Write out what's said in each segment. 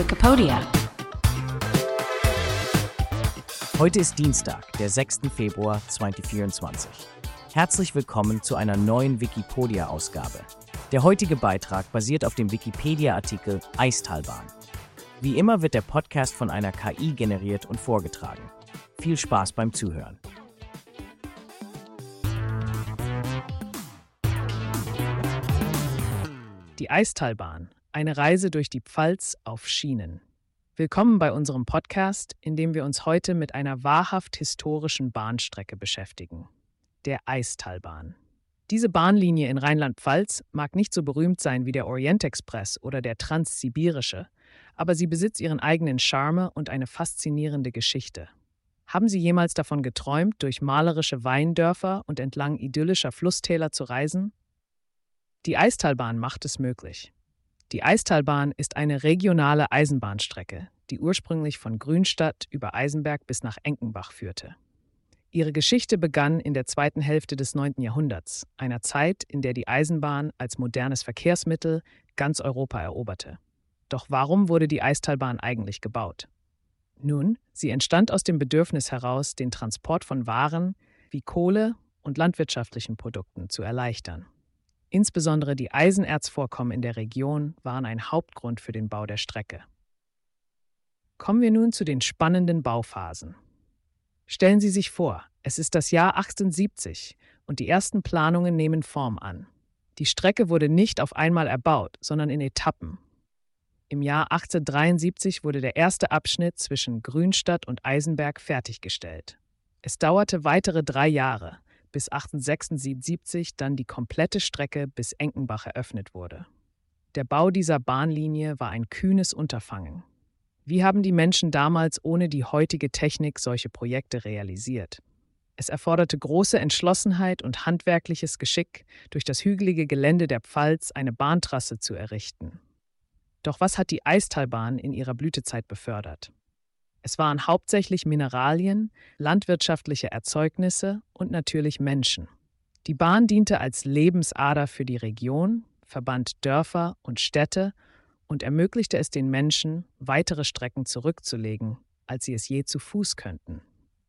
Wikipedia. Heute ist Dienstag, der 6. Februar 2024. Herzlich willkommen zu einer neuen Wikipedia-Ausgabe. Der heutige Beitrag basiert auf dem Wikipedia-Artikel Eistalbahn. Wie immer wird der Podcast von einer KI generiert und vorgetragen. Viel Spaß beim Zuhören. Die Eistalbahn, eine Reise durch die Pfalz auf Schienen. Willkommen bei unserem Podcast, in dem wir uns heute mit einer wahrhaft historischen Bahnstrecke beschäftigen, der Eistalbahn. Diese Bahnlinie in Rheinland-Pfalz mag nicht so berühmt sein wie der Orientexpress oder der Transsibirische, aber sie besitzt ihren eigenen Charme und eine faszinierende Geschichte. Haben Sie jemals davon geträumt, durch malerische Weindörfer und entlang idyllischer Flusstäler zu reisen? Die Eistalbahn macht es möglich. Die Eistalbahn ist eine regionale Eisenbahnstrecke, die ursprünglich von Grünstadt über Eisenberg bis nach Enkenbach führte. Ihre Geschichte begann in der zweiten Hälfte des 9. Jahrhunderts, einer Zeit, in der die Eisenbahn als modernes Verkehrsmittel ganz Europa eroberte. Doch warum wurde die Eistalbahn eigentlich gebaut? Nun, sie entstand aus dem Bedürfnis heraus, den Transport von Waren wie Kohle und landwirtschaftlichen Produkten zu erleichtern. Insbesondere die Eisenerzvorkommen in der Region waren ein Hauptgrund für den Bau der Strecke. Kommen wir nun zu den spannenden Bauphasen. Stellen Sie sich vor, es ist das Jahr 1870 und die ersten Planungen nehmen Form an. Die Strecke wurde nicht auf einmal erbaut, sondern in Etappen. Im Jahr 1873 wurde der erste Abschnitt zwischen Grünstadt und Eisenberg fertiggestellt. Es dauerte weitere drei Jahre, bis 1876 dann die komplette Strecke bis Enkenbach eröffnet wurde. Der Bau dieser Bahnlinie war ein kühnes Unterfangen. Wie haben die Menschen damals ohne die heutige Technik solche Projekte realisiert? Es erforderte große Entschlossenheit und handwerkliches Geschick, durch das hügelige Gelände der Pfalz eine Bahntrasse zu errichten. Doch was hat die Eistalbahn in ihrer Blütezeit befördert? Es waren hauptsächlich Mineralien, landwirtschaftliche Erzeugnisse und natürlich Menschen. Die Bahn diente als Lebensader für die Region, verband Dörfer und Städte und ermöglichte es den Menschen, weitere Strecken zurückzulegen, als sie es je zu Fuß könnten.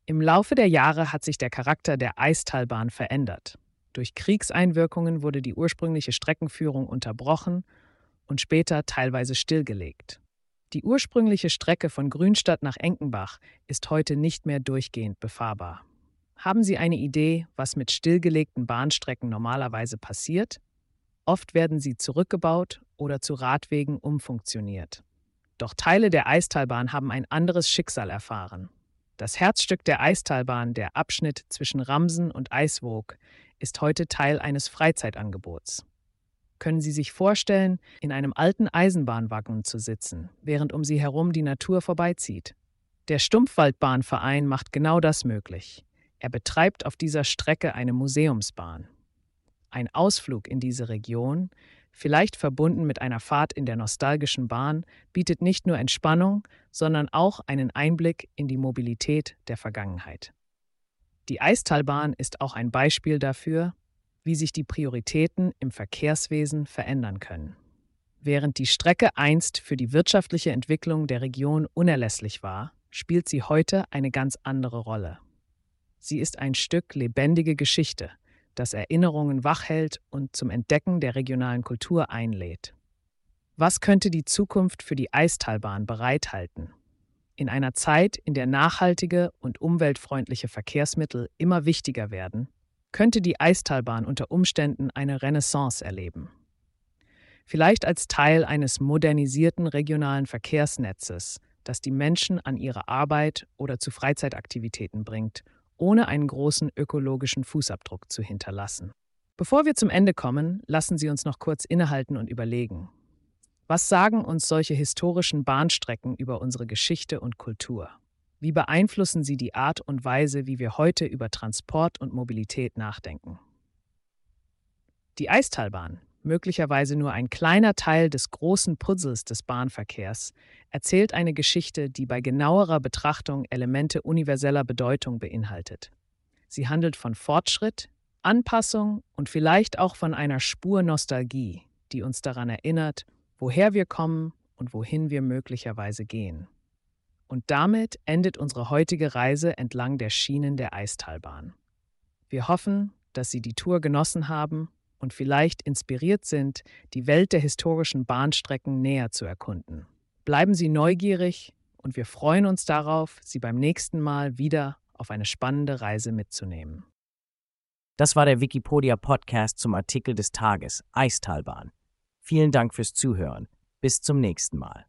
Im Laufe der Jahre hat sich der Charakter der Eistalbahn verändert. Durch Kriegseinwirkungen wurde die ursprüngliche Streckenführung unterbrochen und später teilweise stillgelegt. Die ursprüngliche Strecke von Grünstadt nach Enkenbach ist heute nicht mehr durchgehend befahrbar. Haben Sie eine Idee, was mit stillgelegten Bahnstrecken normalerweise passiert? Oft werden sie zurückgebaut oder zu Radwegen umfunktioniert. Doch Teile der Eistalbahn haben ein anderes Schicksal erfahren. Das Herzstück der Eistalbahn, der Abschnitt zwischen Ramsen und Eiswoog, ist heute Teil eines Freizeitangebots. Können Sie sich vorstellen, in einem alten Eisenbahnwaggon zu sitzen, während um Sie herum die Natur vorbeizieht? Der Stumpfwaldbahnverein macht genau das möglich. Er betreibt auf dieser Strecke eine Museumsbahn. Ein Ausflug in diese Region, vielleicht verbunden mit einer Fahrt in der nostalgischen Bahn, bietet nicht nur Entspannung, sondern auch einen Einblick in die Mobilität der Vergangenheit. Die Eistalbahn ist auch ein Beispiel dafür, wie sich die Prioritäten im Verkehrswesen verändern können. Während die Strecke einst für die wirtschaftliche Entwicklung der Region unerlässlich war, spielt sie heute eine ganz andere Rolle. Sie ist ein Stück lebendige Geschichte, das Erinnerungen wachhält und zum Entdecken der regionalen Kultur einlädt. Was könnte die Zukunft für die Eistalbahn bereithalten? In einer Zeit, in der nachhaltige und umweltfreundliche Verkehrsmittel immer wichtiger werden, könnte die Eistalbahn unter Umständen eine Renaissance erleben. Vielleicht als Teil eines modernisierten regionalen Verkehrsnetzes, das die Menschen an ihre Arbeit oder zu Freizeitaktivitäten bringt, ohne einen großen ökologischen Fußabdruck zu hinterlassen. Bevor wir zum Ende kommen, lassen Sie uns noch kurz innehalten und überlegen. Was sagen uns solche historischen Bahnstrecken über unsere Geschichte und Kultur? Wie beeinflussen sie die Art und Weise, wie wir heute über Transport und Mobilität nachdenken? Die Eistalbahn, möglicherweise nur ein kleiner Teil des großen Puzzles des Bahnverkehrs, erzählt eine Geschichte, die bei genauerer Betrachtung Elemente universeller Bedeutung beinhaltet. Sie handelt von Fortschritt, Anpassung und vielleicht auch von einer Spur Nostalgie, die uns daran erinnert, woher wir kommen und wohin wir möglicherweise gehen. Und damit endet unsere heutige Reise entlang der Schienen der Eistalbahn. Wir hoffen, dass Sie die Tour genossen haben und vielleicht inspiriert sind, die Welt der historischen Bahnstrecken näher zu erkunden. Bleiben Sie neugierig und wir freuen uns darauf, Sie beim nächsten Mal wieder auf eine spannende Reise mitzunehmen. Das war der Wikipedia Podcast zum Artikel des Tages Eistalbahn. Vielen Dank fürs Zuhören. Bis zum nächsten Mal.